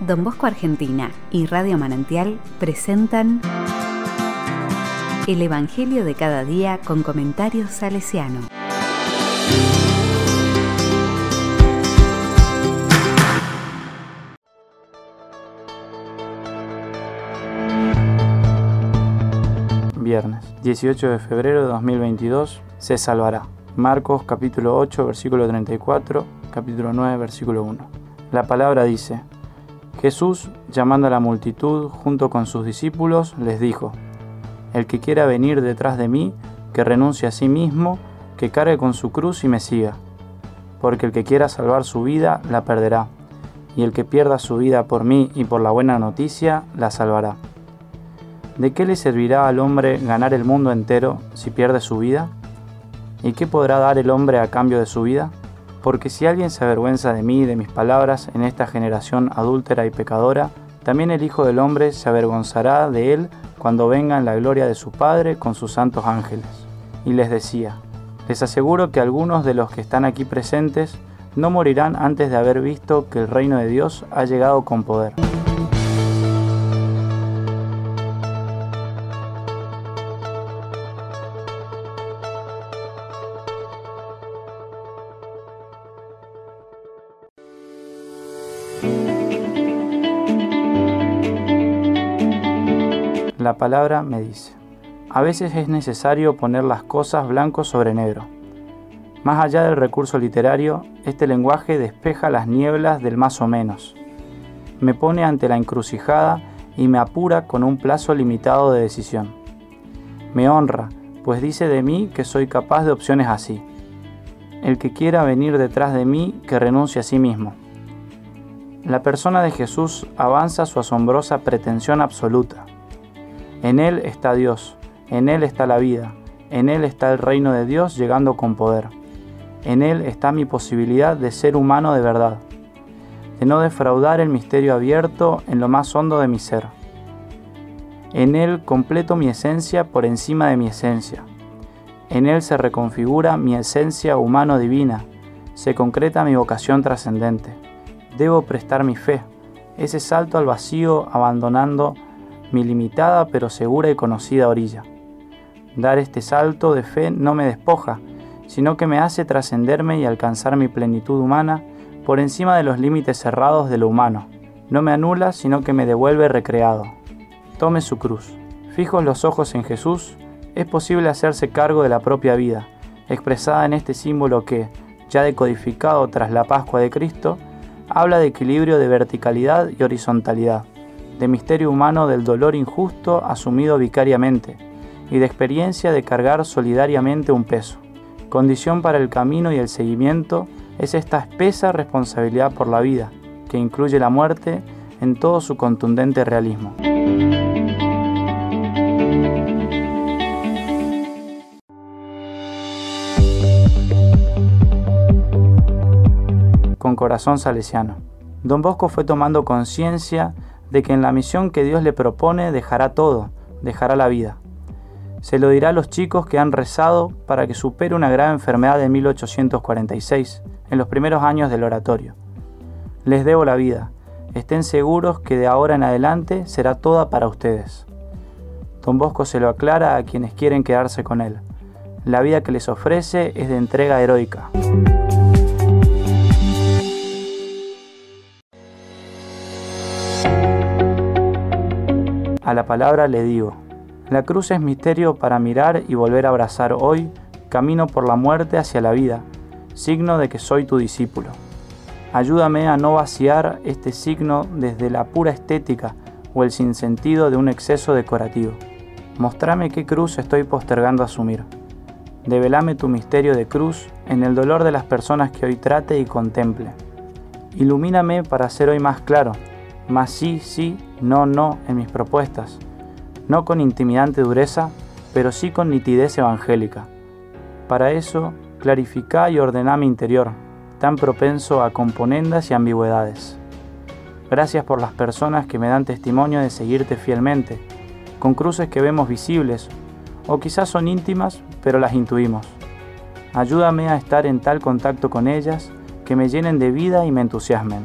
Don Bosco Argentina y Radio Manantial presentan El Evangelio de cada día con comentarios salesiano. Viernes 18 de febrero de 2022 se salvará. Marcos capítulo 8 versículo 34, capítulo 9 versículo 1. La palabra dice, Jesús, llamando a la multitud junto con sus discípulos, les dijo, El que quiera venir detrás de mí, que renuncie a sí mismo, que cargue con su cruz y me siga. Porque el que quiera salvar su vida, la perderá, y el que pierda su vida por mí y por la buena noticia, la salvará. ¿De qué le servirá al hombre ganar el mundo entero si pierde su vida? ¿Y qué podrá dar el hombre a cambio de su vida? Porque si alguien se avergüenza de mí y de mis palabras en esta generación adúltera y pecadora, también el Hijo del Hombre se avergonzará de él cuando venga en la gloria de su Padre con sus santos ángeles. Y les decía, les aseguro que algunos de los que están aquí presentes no morirán antes de haber visto que el reino de Dios ha llegado con poder. La palabra me dice, a veces es necesario poner las cosas blanco sobre negro. Más allá del recurso literario, este lenguaje despeja las nieblas del más o menos. Me pone ante la encrucijada y me apura con un plazo limitado de decisión. Me honra, pues dice de mí que soy capaz de opciones así. El que quiera venir detrás de mí, que renuncie a sí mismo. La persona de Jesús avanza su asombrosa pretensión absoluta en Él está Dios, en Él está la vida, en Él está el reino de Dios llegando con poder. En Él está mi posibilidad de ser humano de verdad, de no defraudar el misterio abierto en lo más hondo de mi ser. En Él completo mi esencia por encima de mi esencia. En Él se reconfigura mi esencia humano-divina, se concreta mi vocación trascendente. Debo prestar mi fe, ese salto al vacío abandonando mi limitada pero segura y conocida orilla. Dar este salto de fe no me despoja, sino que me hace trascenderme y alcanzar mi plenitud humana por encima de los límites cerrados de lo humano. No me anula, sino que me devuelve recreado. Tome su cruz. Fijos los ojos en Jesús, es posible hacerse cargo de la propia vida, expresada en este símbolo que, ya decodificado tras la Pascua de Cristo, habla de equilibrio de verticalidad y horizontalidad de misterio humano del dolor injusto asumido vicariamente y de experiencia de cargar solidariamente un peso. Condición para el camino y el seguimiento es esta espesa responsabilidad por la vida, que incluye la muerte en todo su contundente realismo. Con corazón salesiano. Don Bosco fue tomando conciencia de que en la misión que Dios le propone dejará todo, dejará la vida. Se lo dirá a los chicos que han rezado para que supere una grave enfermedad de 1846, en los primeros años del oratorio. Les debo la vida, estén seguros que de ahora en adelante será toda para ustedes. Don Bosco se lo aclara a quienes quieren quedarse con él. La vida que les ofrece es de entrega heroica. La palabra le digo, la cruz es misterio para mirar y volver a abrazar hoy, camino por la muerte hacia la vida, signo de que soy tu discípulo. Ayúdame a no vaciar este signo desde la pura estética o el sinsentido de un exceso decorativo. Mostrame qué cruz estoy postergando asumir. Develame tu misterio de cruz en el dolor de las personas que hoy trate y contemple. Ilumíname para ser hoy más claro, más sí, sí, no, no en mis propuestas, no con intimidante dureza, pero sí con nitidez evangélica. Para eso, clarifica y ordena mi interior, tan propenso a componendas y ambigüedades. Gracias por las personas que me dan testimonio de seguirte fielmente, con cruces que vemos visibles, o quizás son íntimas, pero las intuimos. Ayúdame a estar en tal contacto con ellas que me llenen de vida y me entusiasmen.